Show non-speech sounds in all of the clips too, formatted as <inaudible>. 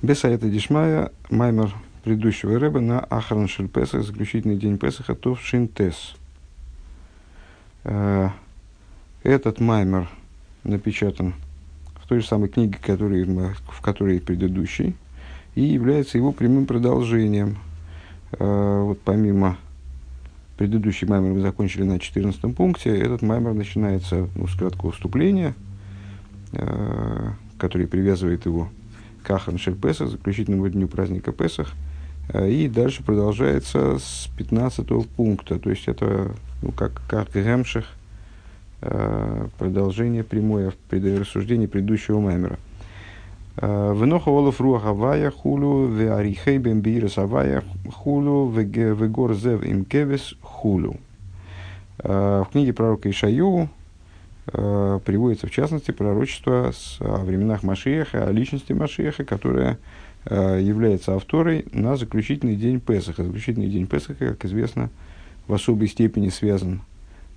Бесаэта Дишмая, маймер предыдущего рэба на Ахран Песах, заключительный день Песаха, Тов Шинтес. Э, этот маймер напечатан в той же самой книге, который, в которой предыдущий, и является его прямым продолжением. Э, вот помимо предыдущий маймер мы закончили на 14 пункте, этот маймер начинается ну, с краткого вступления, э, который привязывает его Кахан Шель Песах, заключительному дню праздника Песах. Э, и дальше продолжается с 15 пункта. То есть это ну, как, как Гемших, э, продолжение прямое в рассуждении предыдущего мемера. Э, Веноха Олаф Руах Авая Хулю, Ве Арихей Бембирес Авая Хулю, Ве Горзев Имкевис Хулю. В книге пророка Ишаю э, приводится в частности пророчество с, о временах Машиеха, о личности Машиеха, которая э, является авторой на заключительный день Песаха. Заключительный день Песаха, как известно, в особой степени связан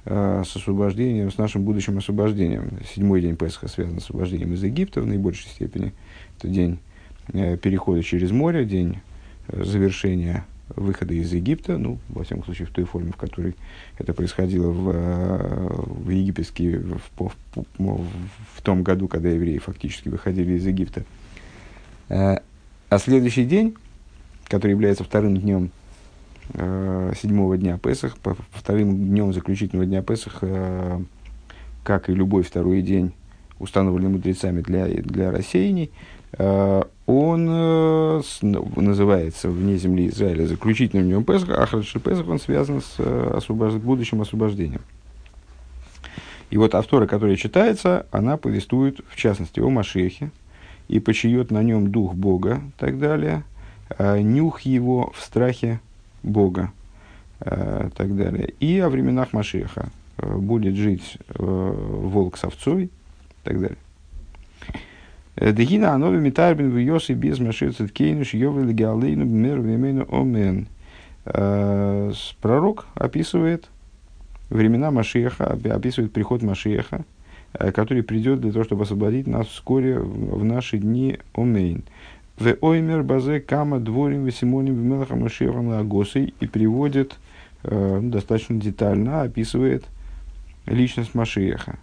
э, с освобождением, с нашим будущим освобождением. Седьмой день Песаха связан с освобождением из Египта в наибольшей степени. Это день э, перехода через море, день э, завершения выхода из Египта, ну, во всяком случае, в той форме, в которой это происходило в, э, в египетский, в, в, в, в том году, когда евреи фактически выходили из Египта. Э, а следующий день, который является вторым днем э, седьмого дня Песах, вторым днем заключительного дня Песах, как и любой второй день, установленный мудрецами для, для рассеяний, он э, с, называется вне земли Израиля заключительным днем Песаха, а Храдши Песах он связан с э, освобож... будущим освобождением. И вот автора, которая читается, она повествует, в частности, о Машехе, и почиет на нем дух Бога, так далее, а нюх его в страхе Бога, так далее. И о временах Машеха э, будет жить э, волк с овцой, так далее. Дегина анови митарбин в йоси без машицет кейнуш йовели геалейну бмер вемену омен. Э, пророк описывает времена Машеха, описывает приход Машеха, э, который придет для того, чтобы освободить нас вскоре в наши дни Омейн. В оймер базе кама дворим весимоним в мелаха Машеха агосой и приводит э, ну, достаточно детально, описывает личность Машеха.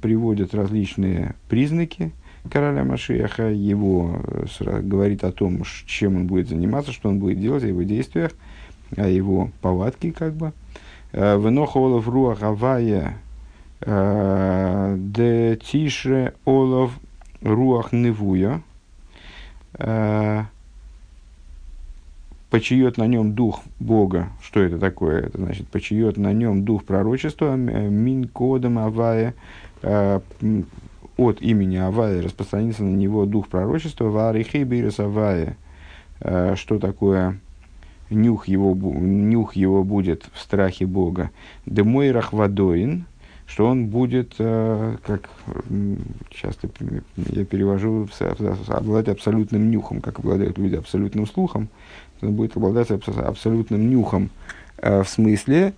Приводит различные признаки, короля Машеха, его э, говорит о том, чем он будет заниматься, что он будет делать, о его действиях, о его повадке, как бы. Э, Веноха Олов Руах Авая э, де Тише Олов Руах Невуя почиет на нем дух Бога. Что это такое? Это значит, почиет на нем дух пророчества, мин кодом авая, от имени Авая распространится на него дух пророчества, варихей бирис Авая, э, что такое? Нюх его, нюх его будет в страхе Бога, демой рахвадоин, что он будет, э, как часто я перевожу, обладать абсолютным нюхом, как обладают люди абсолютным слухом, он будет обладать абсолютным нюхом, э, в смысле,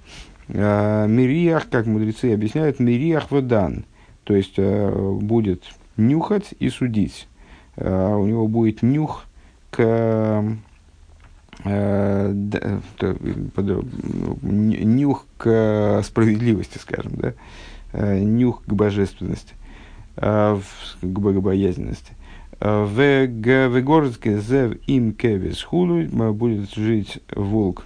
мириях, как мудрецы объясняют, мириях водан – то есть э, будет нюхать и судить. Э, у него будет нюх к э, нюх к справедливости, скажем, да, нюх к божественности, к богобоязненности. В Вегорске зев им кевис хулу будет жить волк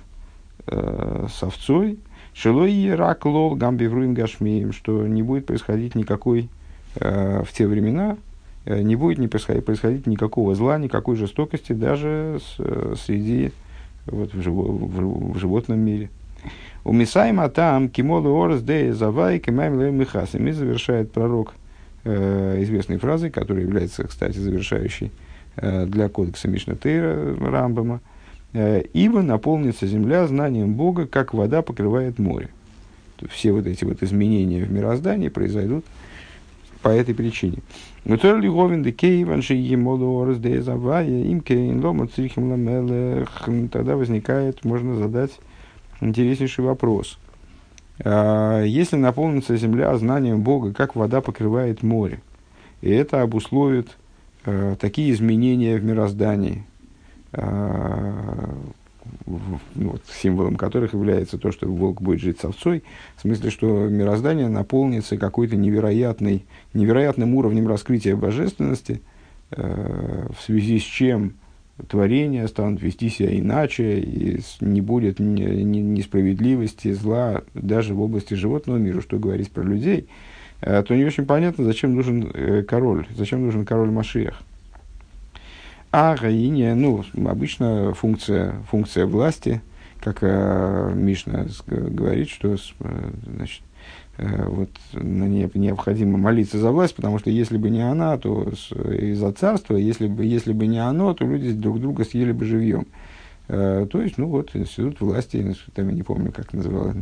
с овцой, Шилой рак лол гамбивруим гашмием, что не будет происходить никакой э, в те времена, э, не будет не происходить, происходить никакого зла, никакой жестокости даже с, э, среди вот, в, живо, в, в животном мире. У Мисайма там кимолу орс де завай кимайм михасим. И завершает пророк э, известной фразой, которая является, кстати, завершающей э, для кодекса Мишнатейра Рамбама – Э, ибо наполнится земля знанием Бога, как вода покрывает море. Все вот эти вот изменения в мироздании произойдут по этой причине. Тогда возникает, можно задать интереснейший вопрос. А, если наполнится земля знанием Бога, как вода покрывает море, и это обусловит э, такие изменения в мироздании, э, вот, символом которых является то, что волк будет жить с овцой, в смысле, что мироздание наполнится какой-то невероятной, невероятным уровнем раскрытия божественности, э, в связи с чем творения станут вести себя иначе, и не будет несправедливости, зла даже в области животного мира, что говорить про людей, э, то не очень понятно, зачем нужен э, король, зачем нужен король Машиях. А Гаине, ну, обычно функция, функция власти, как э, Мишна говорит, что э, значит, Э, вот, на ней необходимо молиться за власть, потому что если бы не она, то и за царство, если бы, если бы не оно, то люди друг друга съели бы живьем. Э, то есть, ну вот, институт власти, там, я не помню, как называлось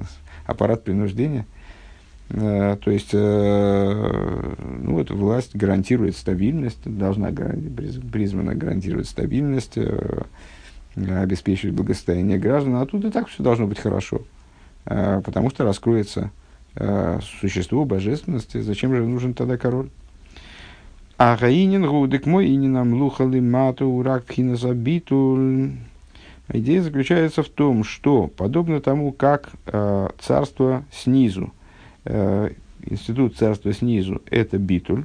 аппарат принуждения. Э, то есть, ну вот, власть гарантирует стабильность, должна призвана гарантировать стабильность, обеспечивать благосостояние граждан, а тут и так все должно быть хорошо, потому что раскроется э, существу божественности, зачем же нужен тогда король? А Гаинин гудек мой и нам лухали мату урак забиту. Идея заключается в том, что подобно тому, как э, царство снизу, э, институт царства снизу – это битуль,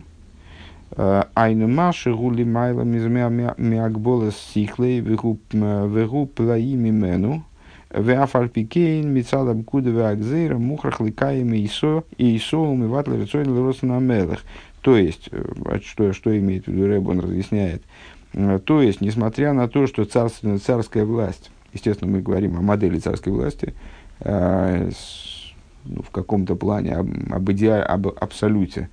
э, Айну маши гули майла миагбола сихлей вегу плаими мену – Веафальпикейн, Мицадам Куда Веакзейра, Мухрах Ликаем и Исо, и Исо, Умыват Ларицой на Мелах. То есть, э, что, что имеет в виду Рэб, он разъясняет. Э, то есть, несмотря на то, что царственная царская власть, естественно, мы говорим о модели царской власти, э, ну, в каком-то плане об, об, иде, об абсолюте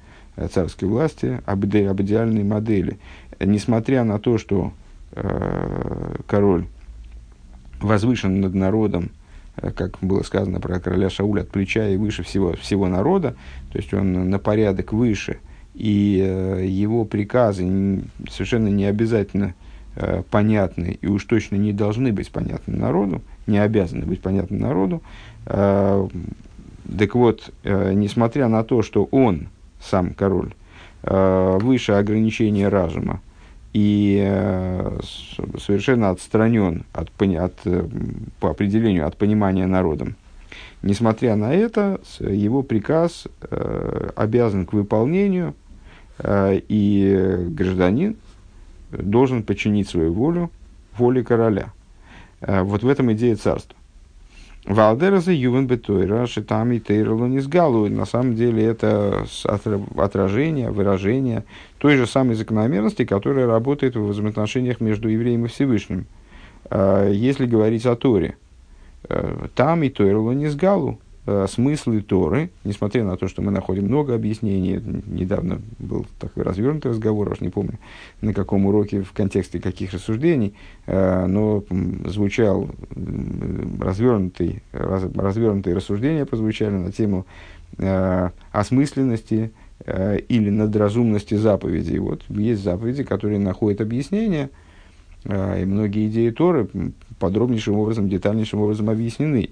царской власти, об, иде, об идеальной модели. Несмотря на то, что э, король возвышен над народом, э, как было сказано про короля Шауля, от плеча и выше всего, всего народа, то есть он на порядок выше, и э, его приказы совершенно не обязательно э, понятны и уж точно не должны быть понятны народу, не обязаны быть понятны народу. Так вот, несмотря на то, что он, сам король, выше ограничения разума, и э, совершенно отстранен от, от, э, по определению от понимания народом. Несмотря на это, его приказ э, обязан к выполнению, э, и гражданин должен подчинить свою волю воле короля. Э, вот в этом идея царства. Валдераза Ювен Бетойра, Шитами Тейрлу Низгалу. На самом деле это отражение, выражение той же самой закономерности, которая работает в взаимоотношениях между евреем и Всевышним. А, если говорить о Торе, э, там и Тойрлу Низгалу, смыслы Торы, несмотря на то, что мы находим много объяснений, недавно был такой развернутый разговор, уж не помню, на каком уроке, в контексте каких рассуждений, э, но звучал развернутый, раз, развернутые рассуждения прозвучали на тему э, осмысленности или надразумности заповедей. Вот есть заповеди, которые находят объяснение, и многие идеи Торы подробнейшим образом, детальнейшим образом объяснены.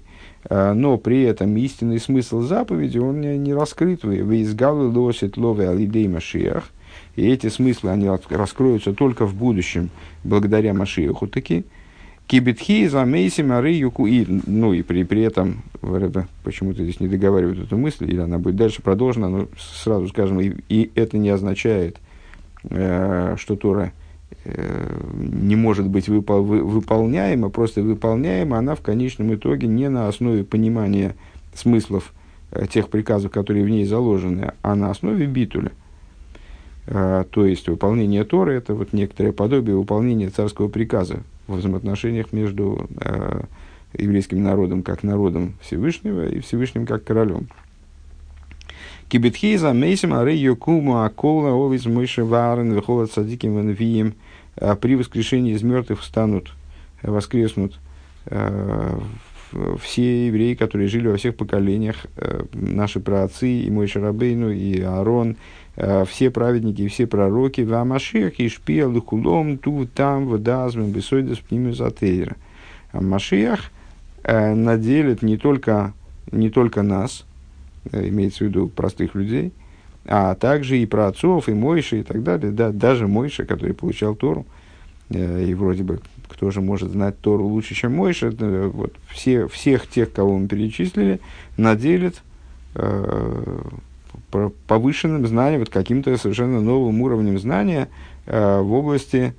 А, но при этом истинный смысл заповеди, он не, раскрыт. Вы изгалы лосит лове алидей машиях. И эти смыслы, они раскроются только в будущем, благодаря Машиаху таки. Кибетхи за мары юку. И, ну и при, при этом, почему-то здесь не договаривают эту мысль, или она будет дальше продолжена, но сразу скажем, и, и это не означает, э, что Тора Э, не может быть выпол- выполняема, просто выполняема она в конечном итоге не на основе понимания смыслов э, тех приказов, которые в ней заложены, а на основе битуля. Э, то есть выполнение Торы – это вот некоторое подобие выполнения царского приказа в взаимоотношениях между э, еврейским народом как народом Всевышнего и Всевышним как королем. Кибетхиза мейсим ары йокума акола овиз мыши варен вихолат садиким венвием – а при воскрешении из мертвых встанут, э, воскреснут э, все евреи, которые жили во всех поколениях, э, наши праотцы, и мой Шарабейну, и Аарон, все праведники и все пророки, в Амашиях и Шпия, Лукулом, Ту, Там, Вадазмем, Бесойдес, Пнимезатейра. А Машиях наделит не только, не только нас, имеется в виду простых людей, а также и про отцов, и Мойши, и так далее, да, даже Мойша, который получал Тору, э, и вроде бы кто же может знать Тору лучше, чем Мойша, вот, все, всех тех, кого мы перечислили, наделит э, повышенным знанием, вот каким-то совершенно новым уровнем знания э, в области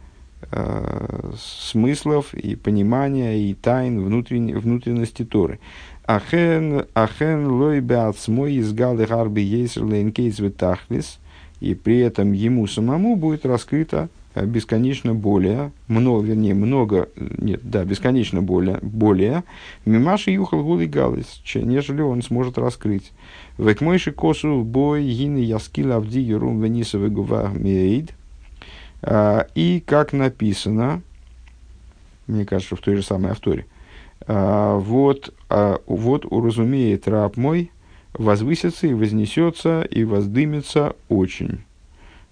э, смыслов и понимания и тайн внутренности Торы. אכן, אכן לו בעצמו יתגלה הרבה יותר לאין קץ ותכלית, и при этом ему самому будет раскрыто бесконечно более, много, вернее, много, нет, да, бесконечно более, более, ממה שיוכל הוא לגלות, нежели он сможет раскрыть. וכמו שכתוב הנה ישכיל עבדי ירום ונשא וגבה מאד. И как написано, мне кажется, в той же самой авторе, вот, а, вот уразумеет раб мой, возвысится и вознесется и воздымется очень.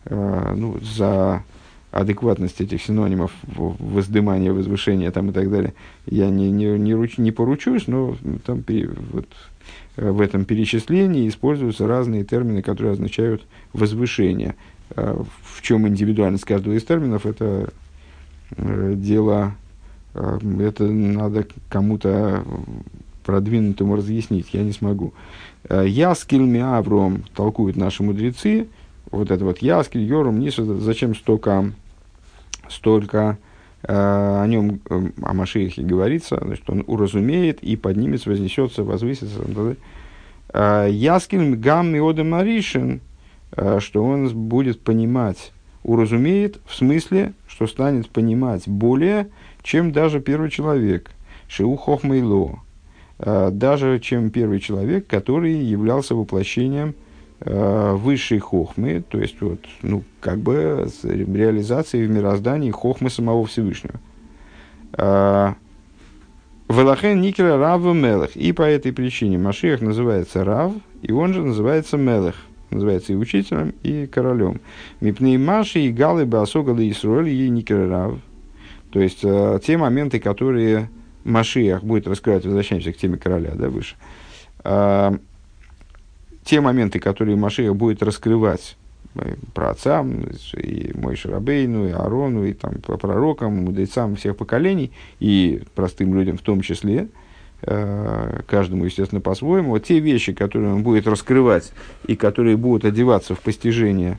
А, ну, за адекватность этих синонимов воздымания, возвышения там и так далее, я не, не, не, руч, не поручусь, но там вот, в этом перечислении используются разные термины, которые означают возвышение. В чем индивидуальность каждого из терминов, это э, дело Э, это надо кому-то продвинутому разъяснить, я не смогу. Э, Яскиль Миавром толкуют наши мудрецы. Вот это вот Яскиль, Йорум, Ниса, зачем столько, столько э, о нем, э, о Машиихе говорится, значит, он уразумеет и поднимется, вознесется, возвысится. Э, Яскиль Гам Миода Маришин, э, что он будет понимать, уразумеет в смысле, что станет понимать более, чем даже первый человек, Шиу Хохмейло, э, даже чем первый человек, который являлся воплощением э, высшей хохмы, то есть вот, ну, как бы реализацией в мироздании хохмы самого Всевышнего. Э, Велахен Никера Рав Мелех. И по этой причине Машиах называется Рав, и он же называется Мелех. Называется и учителем, и королем. Мипней Маши и Галы Басогалы Исруэль и Никера Рав. То есть э, те моменты, которые Машиах будет раскрывать, возвращаемся к теме короля, да, выше. Э, те моменты, которые Машиах будет раскрывать э, про отца, и мой Шарабейну, и Арону, и там, по пророкам, мудрецам всех поколений, и простым людям в том числе, каждому, естественно, по-своему, те вещи, которые он будет раскрывать и которые будут одеваться в постижение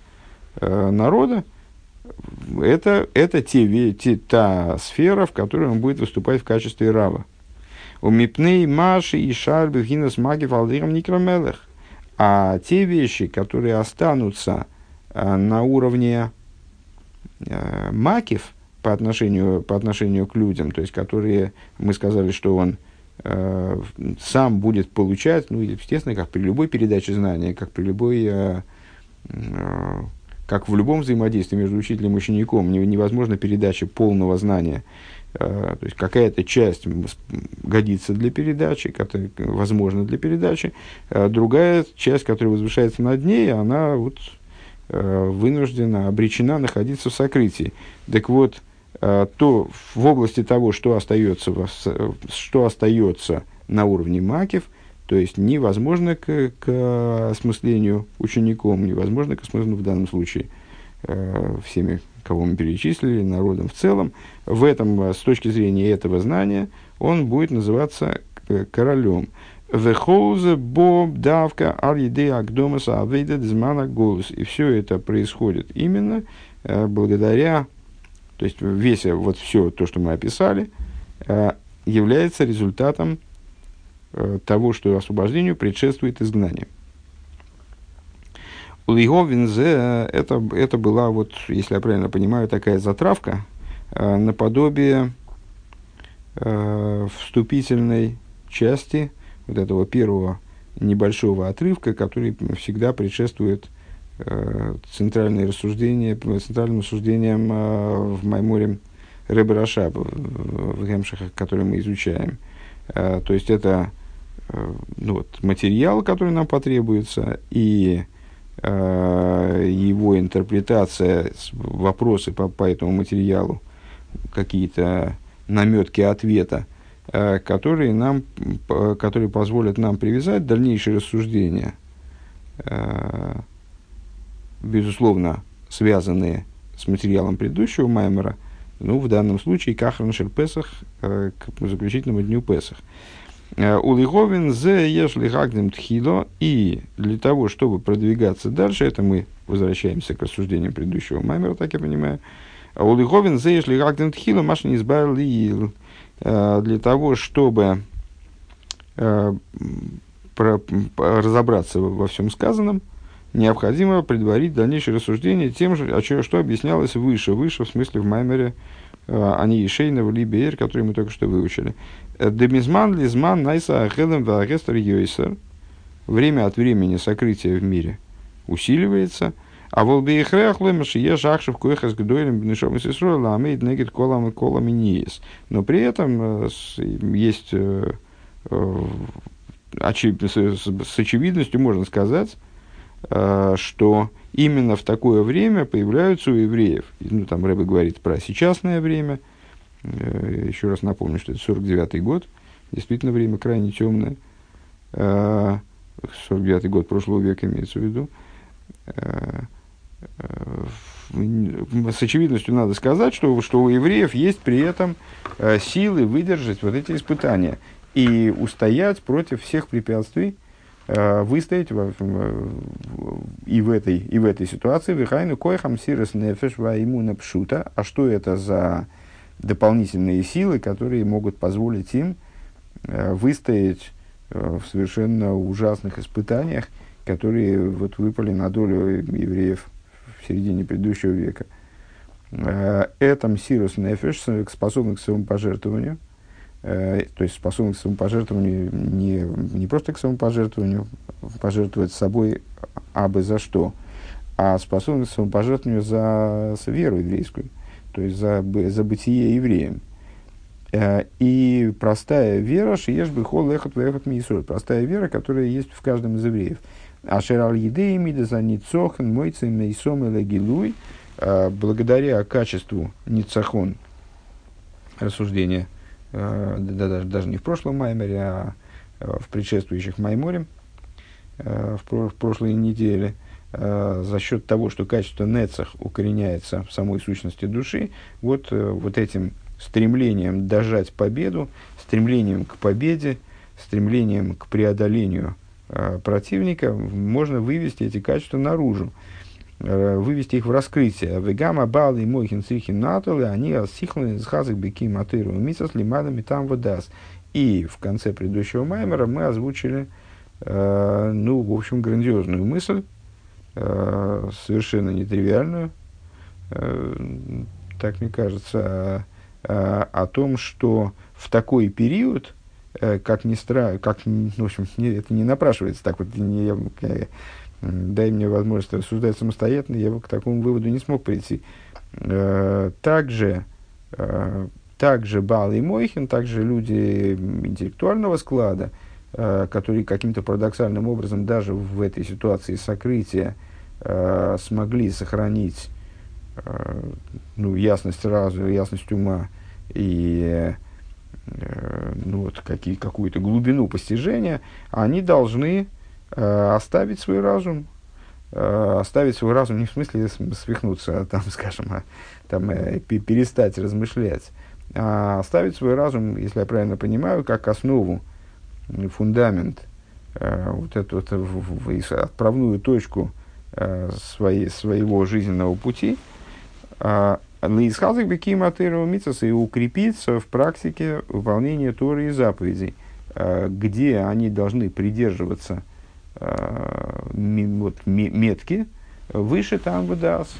э, народа, это, это те, те, та сфера, в которой он будет выступать в качестве рава. У мипней маши и шарбы гинас маги валдирам никромелех. А те вещи, которые останутся а, на уровне макив по отношению, по отношению к людям, то есть которые мы сказали, что он а, сам будет получать, ну, естественно, как при любой передаче знания, как при любой а, а, как в любом взаимодействии между учителем и учеником, невозможно передача полного знания. Э, то есть какая-то часть годится для передачи, которая возможна для передачи, а другая часть, которая возвышается над ней, она вот э, вынуждена, обречена находиться в сокрытии. Так вот, э, то в области того, что остается, что остается на уровне макев – то есть невозможно к, к осмыслению учеником, невозможно к осмыслению в данном случае э, всеми, кого мы перечислили, народом в целом. В этом, э, с точки зрения этого знания, он будет называться э, королем. Вехоузе боб давка аль-еде агдомаса авейда дзмана голос. И все это происходит именно э, благодаря, то есть весь вот все то, что мы описали, э, является результатом Э, того, что освобождению предшествует изгнание. У Лиговинзе это, это была, вот, если я правильно понимаю, такая затравка э, наподобие э, вступительной части вот этого первого небольшого отрывка, который всегда предшествует э, центральные рассуждения, центральным рассуждениям э, в Майморе Ребраша, в, в Гемшахах, который мы изучаем. Э, то есть это Э, ну, вот, материал, который нам потребуется, и э, его интерпретация, вопросы по, по этому материалу, какие-то наметки ответа, э, которые, нам, которые позволят нам привязать дальнейшие рассуждения э, безусловно, связанные с материалом предыдущего Маймера, ну, в данном случае, Кахран Песах, к заключительному дню Песах. Улиговин зе ешли гагдем тхило. И для того, чтобы продвигаться дальше, это мы возвращаемся к рассуждениям предыдущего Маймера, так я понимаю. Улиговин зе ешли гагдем тхило, маш не избавил для того, чтобы разобраться во всем сказанном, необходимо предварить дальнейшее рассуждение тем же, о чем, что объяснялось выше. Выше, в смысле, в Маймере они и Шейна, в Либеер, который мы только что выучили. Демизман, лизман, найса, ахедем, ваагестер, йойсер. Время от времени сокрытие в мире усиливается. А волбейхрех лемаши я жахшев коехас гдойлем бнешом из Исруэла амейд негет колам колам ниес. Но при этом есть очевид, с очевидностью можно сказать, что именно в такое время появляются у евреев, ну, там Рэбе говорит про сейчасное время, э, еще раз напомню, что это 49-й год, действительно время крайне темное, 49-й год прошлого века имеется в виду, э, э, с очевидностью надо сказать, что, что у евреев есть при этом силы выдержать вот эти испытания и устоять против всех препятствий, Э, выстоять в, и, в этой, и в этой ситуации. Вихайну койхам сирос нефеш ваимуна пшута. А что это за дополнительные силы, которые могут позволить им э, выстоять э, в совершенно ужасных испытаниях, которые вот выпали на долю евреев в середине предыдущего века. Это сирос нефеш, способный к своему пожертвованию – Э, то есть способность к самопожертвованию не, не просто к самопожертвованию, пожертвовать собой абы за что, а способность к самопожертвованию за, веру еврейскую, то есть за, за бытие евреем. Э, и простая вера, шиеш бы хол лехот лехот миисур, простая вера, которая есть в каждом из евреев. Ашерал едеи мида за ницохан мойцем мейсом и э, благодаря качеству ницахон рассуждения – Э, да, даже, даже не в прошлом Маймере, а э, в предшествующих Майморе, э, в, в прошлой неделе, за счет того, что качество Нецах укореняется в самой сущности души, вот, вот этим стремлением дожать победу, стремлением к победе, стремлением к преодолению противника, можно вывести эти качества наружу. Э, вывести их в раскрытие. Вегама бал и мойхин сихин натулы, они сихланы с хазык беки матыру мисас лимадами там водас. И в конце предыдущего маймера мы озвучили, э, ну, в общем, грандиозную мысль, э, совершенно нетривиальную, э, так мне кажется, э, о том, что в такой период, э, как ни стра... как, ну, в общем, не, это не напрашивается так вот, не, я, дай мне возможность рассуждать самостоятельно, я бы к такому выводу не смог прийти. Э, также, э, также Бал и Мойхин, также люди интеллектуального склада, э, которые каким-то парадоксальным образом даже в этой ситуации сокрытия смогли сохранить ну, ясность разума, ясность ума и ну, вот, какие, какую-то глубину постижения, они должны оставить свой разум, э, оставить свой разум не в смысле свихнуться, а там, <laughs> скажем, а, там, э, перестать размышлять, а оставить свой разум, если я правильно понимаю, как основу, фундамент, вот эту вот, отправную точку своей, своего жизненного пути, Лейсхазик Беким и укрепиться в практике выполнения Торы и заповедей, где они должны придерживаться Э, вот, метки выше там выдас,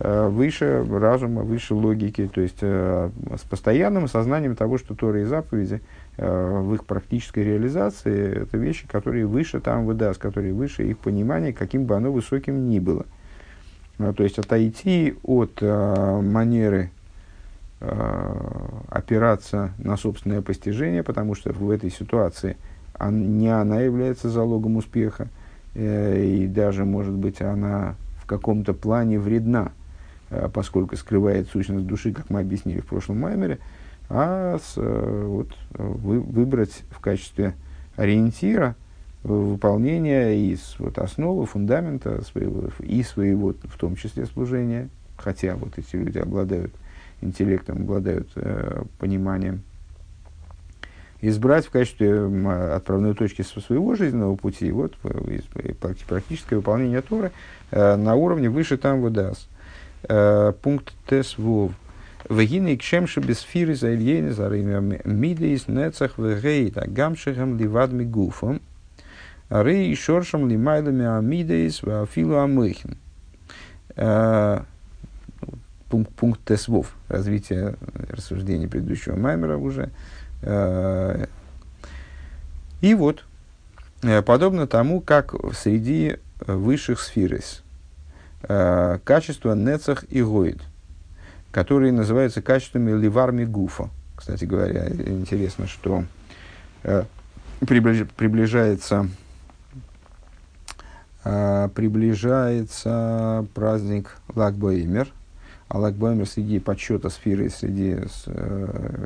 э, выше разума, выше логики, то есть э, с постоянным сознанием того, что Торы и заповеди в их практической реализации это вещи, которые выше там выдаст, которые выше их понимания, каким бы оно высоким ни было. То есть отойти от манеры опираться на собственное постижение, потому что в этой ситуации – не она является залогом успеха, э, и даже, может быть, она в каком-то плане вредна, э, поскольку скрывает сущность души, как мы объяснили в прошлом маймере, а с, э, вот, вы, выбрать в качестве ориентира выполнения и вот, основы, фундамента своего, и своего, в том числе, служения, хотя вот эти люди обладают интеллектом, обладают э, пониманием, избрать в качестве отправной точки своего жизненного пути вот, практическое выполнение Торы э, на уровне выше там выдаст. Э, пункт Тес Вов. Вегины кшемши бесфиры за ильены за мидейс нецах вегейта гамшихам ливадми гуфом. Рей шоршам лимайлами амидейс вафилу амыхин. Э, пункт, пункт Тесвов. Развитие рассуждений предыдущего Маймера уже. Э, и вот, э, подобно тому, как среди высших сферис, э, качество нецах и гоид, которые называются качествами ливарми гуфа. Кстати говоря, интересно, что приближается, приближается праздник Лагбоимер, а Лагбоимер среди подсчета сферы, среди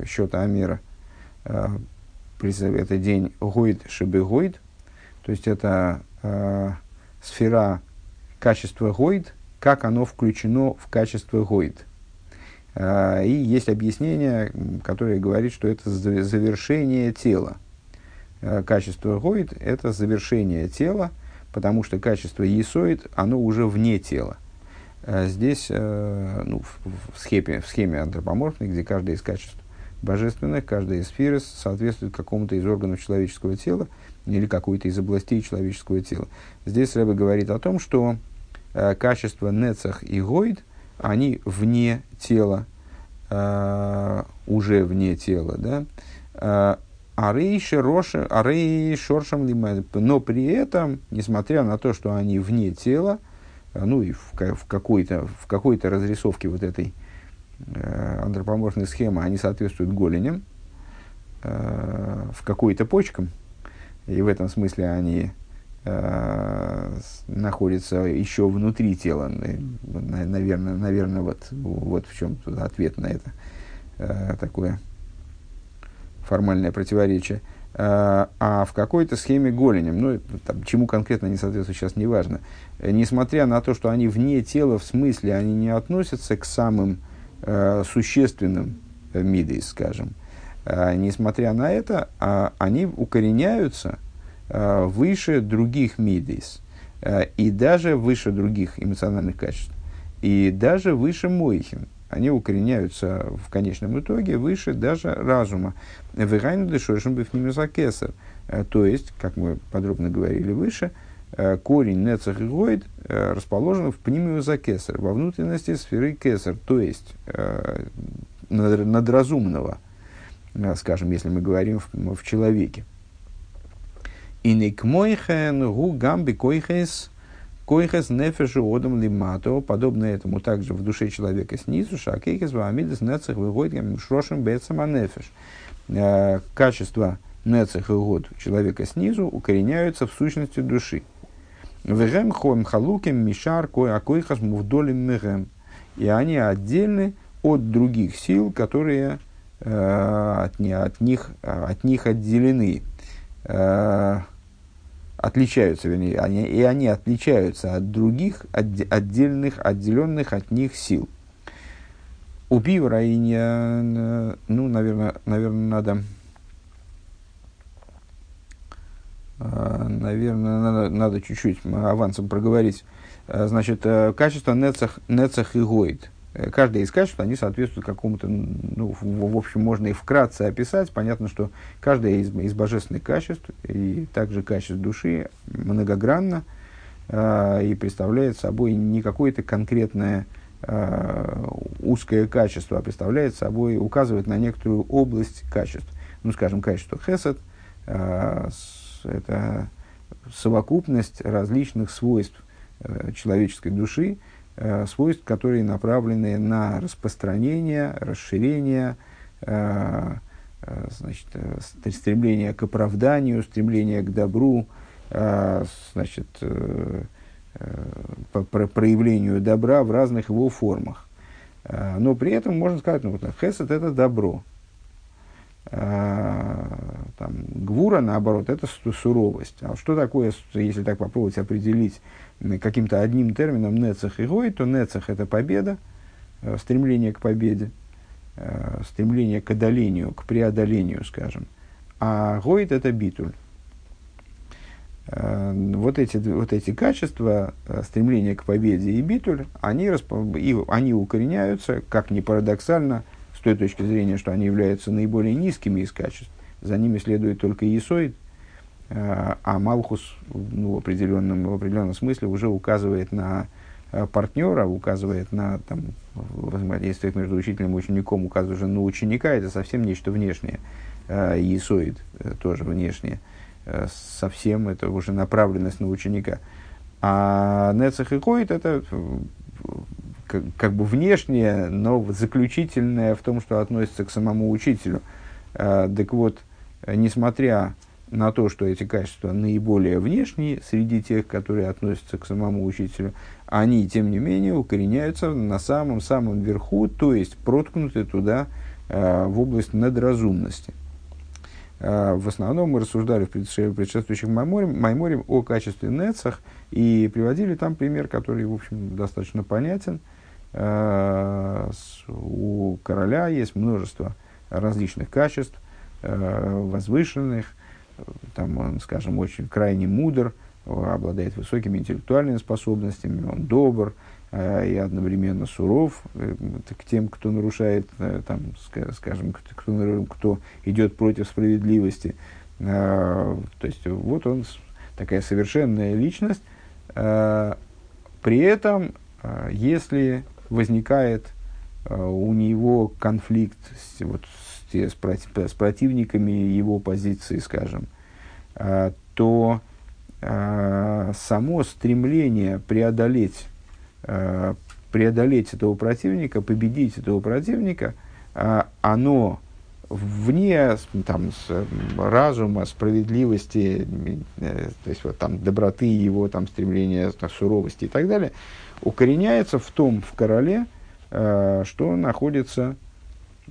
счета Амира – Э, это день Гойд Шебегойд, то есть это э, сфера качества Гойд, как оно включено в качество Гойд. Э, и есть объяснение, которое говорит, что это завершение тела. Э, качество Гойд – это завершение тела, потому что качество Есоид, оно уже вне тела. Э, здесь, э, ну, в, в, схеме, в схеме антропоморфной, где каждое из качеств божественных, каждая из сферы соответствует какому-то из органов человеческого тела или какой-то из областей человеческого тела. Здесь Рэбе говорит о том, что э, качества нецах и гойд, они вне тела, э, уже вне тела, да, э, Арей шоршам Но при этом, несмотря на то, что они вне тела, э, ну и в какой-то, в какой-то разрисовке вот этой Э, антропоморфные схемы, они соответствуют голеням, э, в какой-то почкам, и в этом смысле они э, находятся еще внутри тела. Наверное, наверное вот, вот в чем ответ на это такое формальное противоречие. А в какой-то схеме голенем, ну, там, чему конкретно не соответствует, сейчас не важно. Несмотря на то, что они вне тела, в смысле, они не относятся к самым э, существенным мидейс, скажем, э, несмотря на это, э, они укореняются э, выше других мидейс и даже выше других эмоциональных качеств, и даже выше мойхин. Они укореняются в конечном итоге выше даже разума. Вырайну дешошим бифнимизакесар. То есть, как мы подробно говорили выше, корень нецах и гойд Э, расположена в пнимиуса кесар, во внутренности сферы кесар, то есть э, надразумного, э, скажем, если мы говорим в, в человеке. И не к мойхен гу гамби койхес койхес нефешу одам лимато, подобно этому также в душе человека снизу, шакейхес ваамидес нецех выгодим шрошем бецама нефеш. Качество нецех и год человека снизу укореняются в сущности души. Вегем хоем халуким мишар кой акойхас мувдолим мегем. И они отдельны от других сил, которые э, от, не, от, них, от них отделены, э, отличаются, вернее, они, и они отличаются от других отдельных, отделенных от них сил. У пива ну, наверное, наверное, надо А, наверное, надо, надо чуть-чуть авансом проговорить. А, значит, э, качество нецах, нецах и гойд. Э, каждое из качеств, они соответствуют какому-то, ну, в, в общем, можно и вкратце описать. Понятно, что каждое из, из божественных качеств, и также качеств души, многогранно э, и представляет собой не какое-то конкретное э, узкое качество, а представляет собой, указывает на некоторую область качеств. Ну, скажем, качество хесед, э, это совокупность различных свойств э, человеческой души, э, свойств, которые направлены на распространение, расширение, э, значит, стремление к оправданию, стремление к добру, значит, по проявлению добра в разных его формах. Но при этом можно сказать, ну, вот, хесед – это добро. Гвура, наоборот, это суровость. А что такое, если так попробовать определить каким-то одним термином нецах и гой, то нецах – это победа, э, стремление к победе, э, стремление к одолению, к преодолению, скажем. А гойт – это битуль. Э, вот эти, вот эти качества, стремление к победе и битуль, они, и, они укореняются, как ни парадоксально, с той точки зрения, что они являются наиболее низкими из качеств. За ними следует только Есоид – Э, а Малхус ну, в, определенном, в определенном смысле уже указывает на э, партнера, указывает на там, взаимодействие между учителем и учеником, указывает уже на ученика, это совсем нечто внешнее. Э, Иисоид тоже внешнее. Совсем это уже направленность на ученика. А Нецах и Коид это как, как бы внешнее, но заключительное в том, что относится к самому учителю. Так вот, несмотря на то, что эти качества наиболее внешние среди тех, которые относятся к самому учителю, они, тем не менее, укореняются на самом-самом верху, то есть проткнуты туда э, в область надразумности. Э, в основном мы рассуждали в предшествующих майморе о качестве нецах и приводили там пример, который, в общем, достаточно понятен. Э, с, у короля есть множество различных качеств, э, возвышенных, там он, скажем, очень крайне мудр, обладает высокими интеллектуальными способностями, он добр э, и одновременно суров э, к тем, кто нарушает, э, там, скажем, кто, кто идет против справедливости. Э, то есть вот он такая совершенная личность. Э, при этом, э, если возникает э, у него конфликт с, вот, с, с противниками его позиции, скажем, а, то а, само стремление преодолеть, а, преодолеть этого противника, победить этого противника, оно вне там, разума, справедливости, э, то есть вот, там, доброты его, там, стремления там, суровости и так далее, укореняется в том, в короле, что находится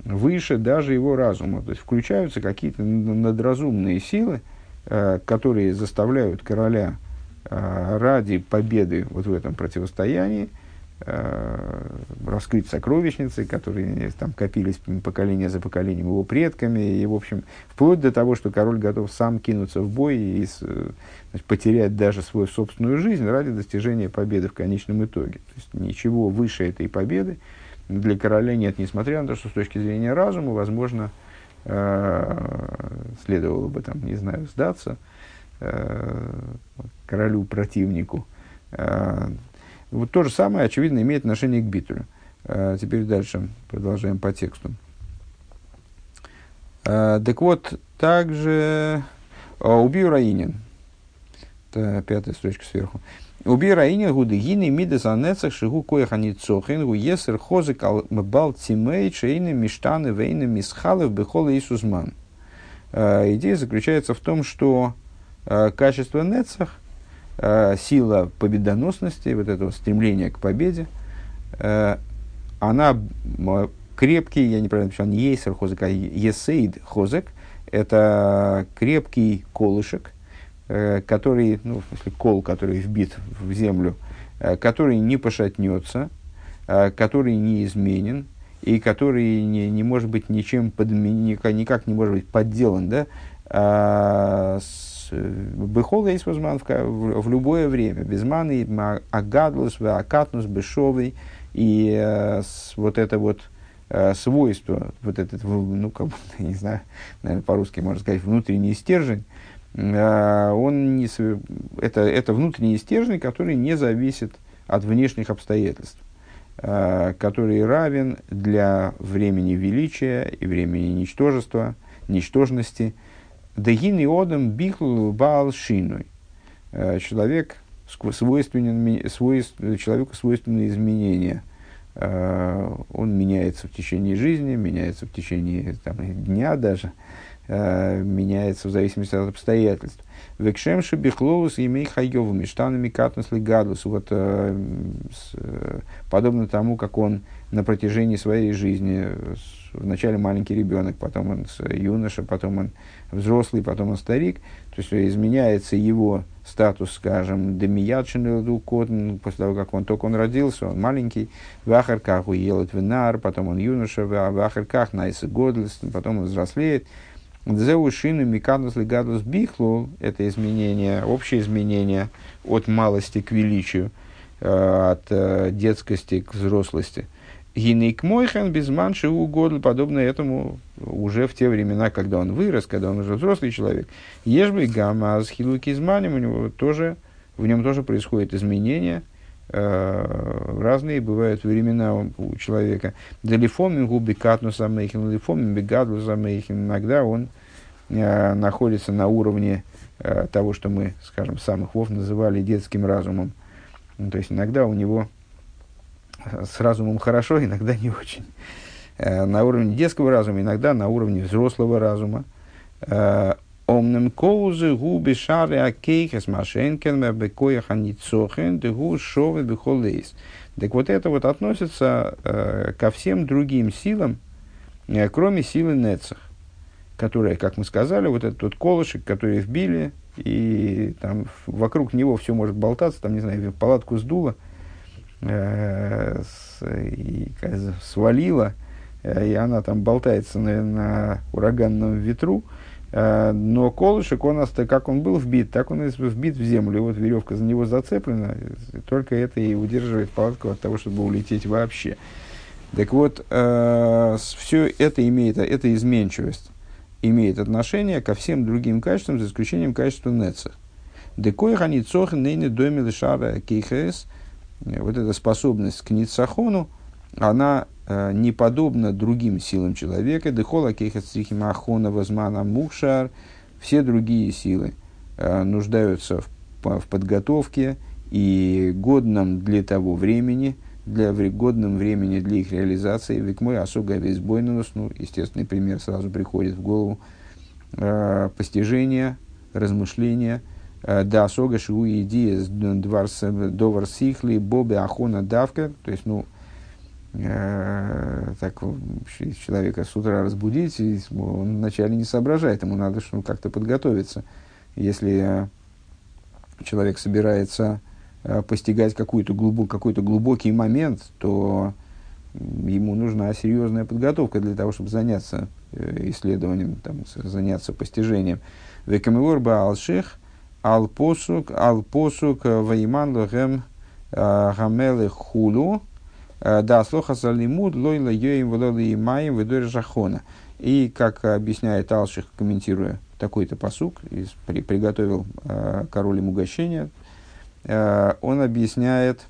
выше даже его разума. То есть включаются какие-то надразумные силы, э, которые заставляют короля э, ради победы вот в этом противостоянии э, раскрыть сокровищницы, которые там копились поколение за поколением его предками, и, в общем, вплоть до того, что король готов сам кинуться в бой и значит, потерять даже свою собственную жизнь ради достижения победы в конечном итоге. То есть ничего выше этой победы для короля нет, несмотря на то, что с точки зрения разума, возможно, э, следовало бы, там, не знаю, сдаться э, королю-противнику. Э, вот то же самое, очевидно, имеет отношение к битулю. Теперь дальше продолжаем по тексту. Так вот, также убью Раинин. Это пятая строчка сверху. Убира инин гуды гины мидес анецах шигу цохин гу есер хозык бал тимей чейны миштаны вейны мисхалев бехола Иисусман. Идея заключается в том, что э, качество нецах, э, сила победоносности, вот этого стремления к победе, э, она крепкий, я неправильно написал, не есер хозык, а есейд хозык, это крепкий колышек, Э, который, ну, в смысле, кол, который вбит в землю, э, который не пошатнется, э, который не изменен, и который не, не может быть ничем подмен, никак не может быть подделан, да, а, есть возман в, любое время. Безман и агадлус, акатнус, бешовый. И э, вот это вот э, свойство, вот этот, ну, как бы, <laughs> не знаю, наверное, по-русски можно сказать, внутренний стержень, а, он не, это, это внутренний стержень, который не зависит от внешних обстоятельств, а, который равен для времени величия и времени ничтожества, ничтожности. Дагин и одам бихл бал шиной. А, человек свойственен, свойств, человеку свойственны изменения. Он меняется в течение жизни, меняется в течение там, дня даже. Меняется в зависимости от обстоятельств. Векшем шебихлоус имей хайову миштанами катнус гадус. Вот э, э, подобно тому, как он на протяжении своей жизни. Вначале маленький ребенок, потом он юноша, потом он взрослый, потом он старик. То есть изменяется его статус, скажем, демиячен кот, после того, как он только он родился, он маленький, в ахарках уелет винар, потом он юноша, в ахарках найсы годлес, потом он взрослеет. Дзеушину микадус лигадус бихлу – это изменение, общее изменение от малости к величию, э, от э, детскости к взрослости – Гинейк Мойхан без манши угодно, подобно этому уже в те времена, когда он вырос, когда он уже взрослый человек. Ежбы гамма с хилукизманем, у него тоже, в нем тоже происходят изменения, э, разные бывают времена у человека. Далифомин губи катну самейхин, далифомин бегаду самейхин. Иногда он э, находится на уровне э, того, что мы, скажем, самых вов называли детским разумом. Ну, то есть иногда у него с разумом хорошо, <laughs> иногда не очень. Э, на уровне детского разума, иногда на уровне взрослого разума. Омнем коузы губи шары акейхес машенкен бекоях аницохен дегу шовы бехолейс. Так вот это вот относится э, ко всем другим силам, э, кроме силы Нецах, которая, как мы сказали, вот этот вот колышек, который вбили, и там вокруг него все может болтаться, там, не знаю, палатку сдуло, э, и, свалила, э, и она там болтается на, на ураганном ветру, но колышек, он, как он был вбит, так он и вбит в землю, вот веревка за него зацеплена, только это и удерживает палатку от того, чтобы улететь вообще. Так вот, э, все это имеет, эта изменчивость имеет отношение ко всем другим качествам, за исключением качества нецех. Декой ханицох нейне доме лишара кейхес – Э, вот эта способность к ницахону, она э, не подобна другим силам человека. Дехола ахона возмана мухшар. Все другие силы э, нуждаются в, в подготовке и годном для того времени, для годном времени для их реализации. Ведь мой особо везбойнус, ну, естественный пример сразу приходит в голову, э, постижение, Э, да, сога шиу идея довар сихли бобе ахона давка. То есть, ну, э, так человека с утра разбудить, он вначале не соображает, ему надо что, как-то подготовиться. Если э, человек собирается э, постигать какой-то глубок, какой-то глубокий момент, то ему нужна серьезная подготовка для того, чтобы заняться исследованием, там, заняться постижением. Векамиор Баалших – Алпосук, Алпосук, Вайман Лохем Гамелы Хулу, да, слоха салимуд, лойла йоим влоли имаем ведори жахона. И, как объясняет Алших, комментируя такой-то посук, при, приготовил э, король им угощение, э, он объясняет,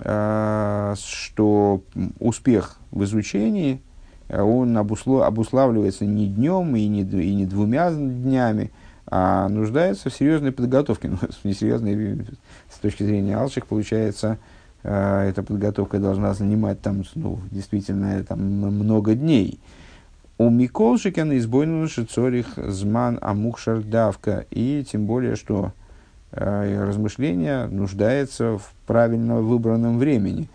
э, что успех в изучении, он обуслов, обуславливается не днем и не, и не двумя днями, а нуждается в серьезной подготовке. <laughs> Ну, несерьезной с точки зрения алших, получается, э, эта подготовка должна занимать там, ну, действительно там, много дней. У Миколшикена избойну шицорих зман амухшар давка. И тем более, что э, размышление нуждается в правильно выбранном времени.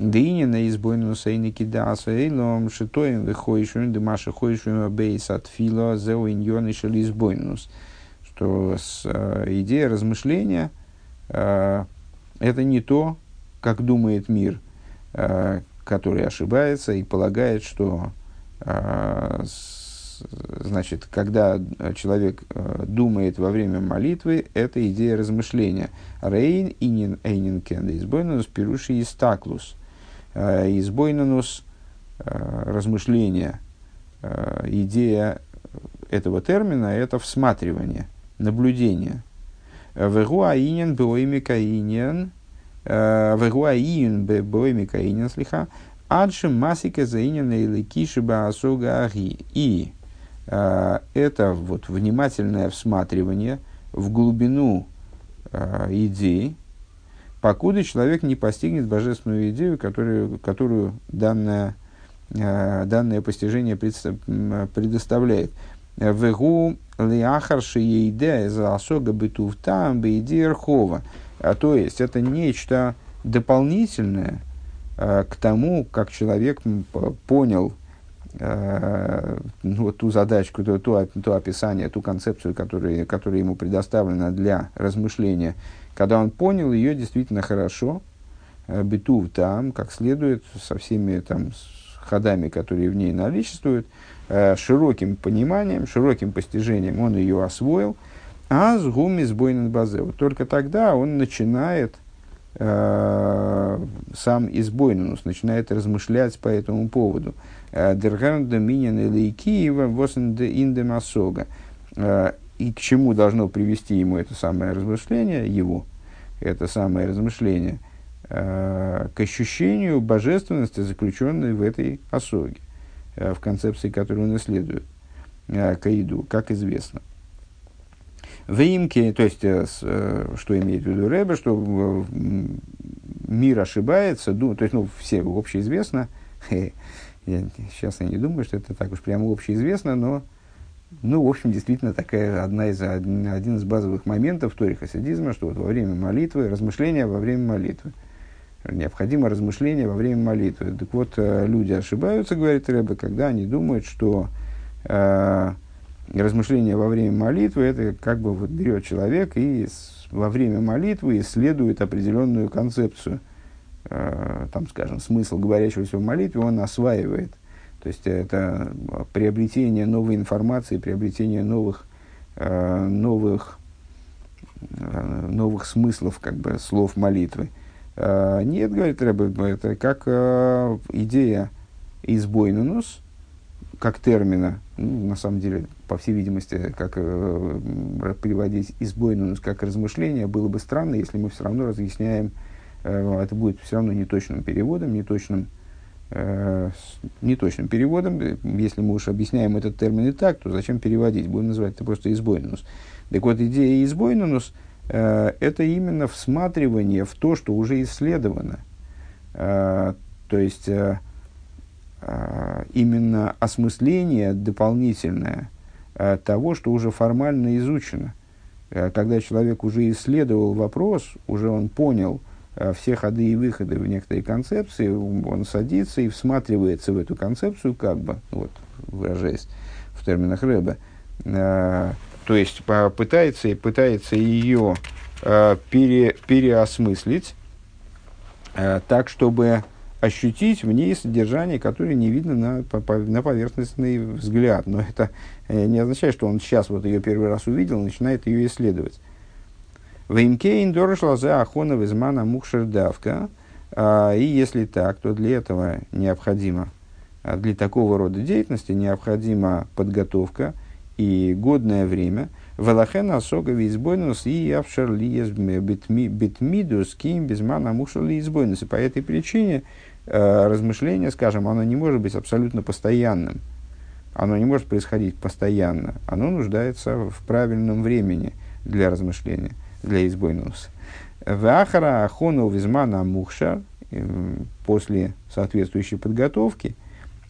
Дынина избойну сейники даса эйлом шитоем выходишь, дымаша ходишь, бейс от фила зеу иньон и избойнус что с, э, идея размышления э, это не то, как думает мир, э, который ошибается и полагает, что э, значит, когда человек э, думает во время молитвы, это идея размышления. Рейн инин эйнин кенда избойнанус пируши истаклус. Избойнанус размышления. Э, идея этого термина – это всматривание – наблюдение. Вегуаинен боими каинен, вегуаин боими каинен слиха, адши масика заинен или киши баасога аги. И э, это вот внимательное всматривание в глубину э, идеи, покуда человек не постигнет божественную идею, которую, которую данное, э, данное постижение предоставляет. Вегу лиахар шиейде за осога бытувта бейди рхова. А то есть это нечто дополнительное к тому, как человек понял ну, вот ту задачку, то, то, то описание, ту концепцию, которая, которая ему предоставлена для размышления, когда он понял ее действительно хорошо, битув там, как следует, со всеми там ходами, которые в ней наличествуют, широким пониманием, широким постижением он ее освоил, а с гуми сбойнен базе. Вот только тогда он начинает э, сам избойнус, начинает размышлять по этому поводу. Дергарн доминин или Киева восен индемасога. И к чему должно привести ему это самое размышление, его, это самое размышление, к ощущению божественности, заключенной в этой осоге, в концепции, которую он исследует, Каиду, как известно. В имке, то есть, э, что имеет в виду Рэбе, что мир ошибается, то есть, ну, все общеизвестно, <laughs> Я, сейчас я не думаю, что это так уж прямо общеизвестно, но, ну, в общем, действительно такая одна из, один, из базовых моментов Тори хасидизма, что вот во время молитвы, размышления во время молитвы. Необходимо размышление во время молитвы. Так вот, э, люди ошибаются, говорит Рэбе, когда они думают, что э, размышление во время молитвы, это как бы вот берет человек и во время молитвы исследует определенную концепцию – Э, там, скажем, смысл говорящегося в молитве, он осваивает. То есть это приобретение новой информации, приобретение новых, э, новых, э, новых смыслов, как бы, слов молитвы. Нет, говорит Рэбе, это как идея избойнунус, как термина, ну, на самом деле, по всей видимости, как э, переводить избойнунус как размышление, было бы странно, если мы все равно разъясняем Э, это будет все равно неточным переводом, неточным, э, неточным переводом. Если мы уж объясняем этот термин и так, то зачем переводить? Будем называть это просто избойнус. Так вот, идея избойнус э, это именно всматривание в то, что уже исследовано. Э, то есть, э, именно осмысление дополнительное э, того, что уже формально изучено. Э, когда человек уже исследовал вопрос, уже он понял, Э, все ходы и выходы в некоторые концепции, он садится и всматривается в эту концепцию, как бы, вот, выражаясь в терминах Ребе, э, то есть пытается, пытается ее э, пере, переосмыслить э, так, чтобы ощутить в ней содержание, которое не видно на, по, на поверхностный взгляд. Но это э, не означает, что он сейчас вот ее первый раз увидел, начинает ее исследовать. ואם כן דרוש לזה הכנה וזמן המוכשר דווקא. А, и если так, то для этого необходимо, а, для такого рода деятельности необходима подготовка и годное время. Велахена особо избойнус и лиес битмидус ким безмана мушар ли избойнус. И по этой причине размышление, скажем, оно не может быть абсолютно постоянным. Оно не может происходить постоянно. Оно нуждается в правильном времени для размышления – для избойнус. Вахара ахону визмана мухша, после соответствующей подготовки,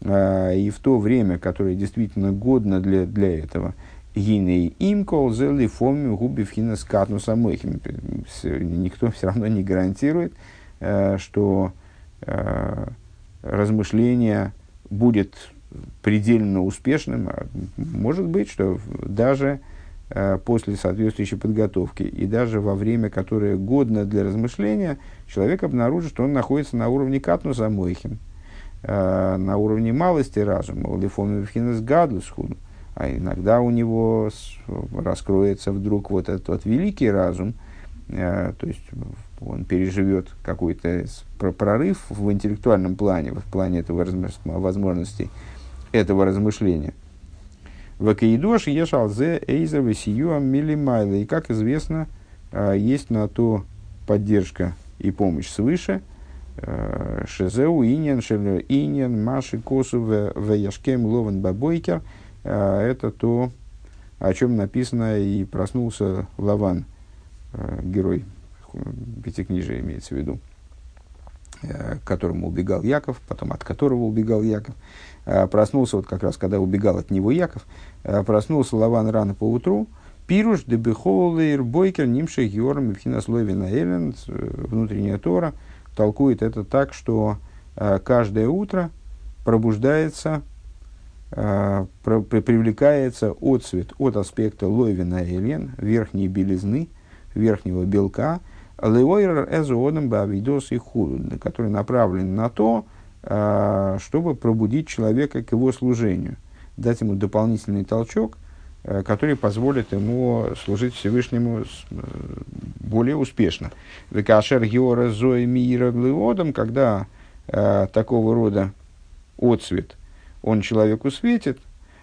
а, и в то время, которое действительно годно для, для этого, гиней им колзели фоми губи вхина скатну самойхим. Никто все равно не гарантирует, что размышление будет предельно успешным. Может быть, что даже Э, после соответствующей подготовки и даже во время, которое годно для размышления, человек обнаружит, что он находится на уровне катнуса мойхим, э, на уровне малости разума, лифомивхинес гадлусхуду. А иногда у него раскроется вдруг вот этот вот великий разум, э, то есть он переживет какой-то прорыв в интеллектуальном плане, в плане этого возможностей этого размышления – Вакаидош ешалзе эйзер весиюа милимайла. И, как известно, а, есть на то поддержка и помощь свыше. А, Шезеу иньян шелю иньян маши косу в яшкем лован бабойкер. Это то, о чем написано и проснулся Лаван, герой пятикнижия имеется в виду, к которому убегал Яков, потом от которого убегал Яков. Проснулся вот как раз, когда убегал от него Яков, Э, проснулся Лаван рано по утру, Пируш дебихолейр бойкер нимши геором и пхинас левина элен, э, внутренняя Тора, толкует это так, что каждое утро пробуждается, привлекается отцвет от аспекта лойвина элен, верхней белизны, верхнего белка, леойрер эзоодом бавидос и худу, который направлен на то, чтобы пробудить человека к его служению, дать ему дополнительный толчок – Э, который позволит ему служить Всевышнему э, более успешно. Векашер Геора Зои Мира Глиодом, когда э, такого рода отцвет, он человеку светит,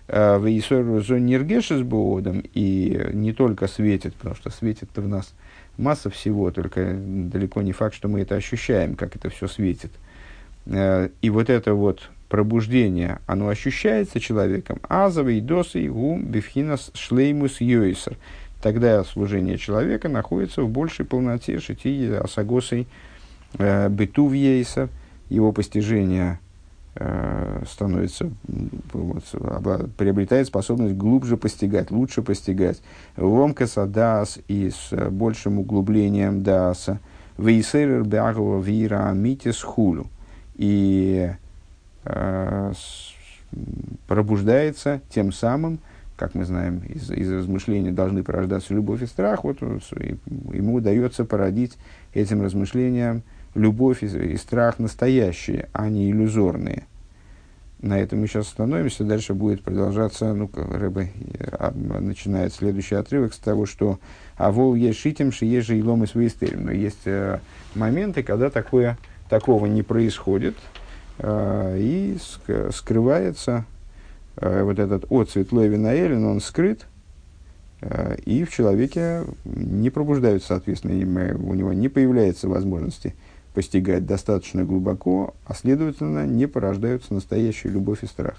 в Исору Зониргешес Боодом, и не только светит, потому что светит в нас масса всего, только далеко не факт, что мы это ощущаем, как это все светит. Э, и вот это вот пробуждение, оно ощущается человеком. Азовый досый гум бифхинас шлеймус йойсер. Тогда служение человека находится в большей полноте шити асагосой э, бетувьейсер. Его постижение э, становится, вот, приобретает способность глубже постигать, лучше постигать. Ломкаса дас и с большим углублением даса. Вейсерер бягова вира митис хулю. И Э, пробуждается тем самым, как мы знаем, из, из размышлений должны порождаться любовь и страх, вот ему удается породить этим размышлениям любовь и, и страх настоящие, а не иллюзорные. На этом мы сейчас остановимся, дальше будет продолжаться, ну, Рэбе а, начинает следующий отрывок с того, что «Авол ешитим шиежи илом и свои Но есть э, моменты, когда такое, такого не происходит, Э, и скрывается э, вот этот отцвет Левина Эллин, он скрыт, э, и в человеке не пробуждаются, соответственно, у него не появляется возможности постигать достаточно глубоко, а следовательно, не порождаются настоящая любовь и страх.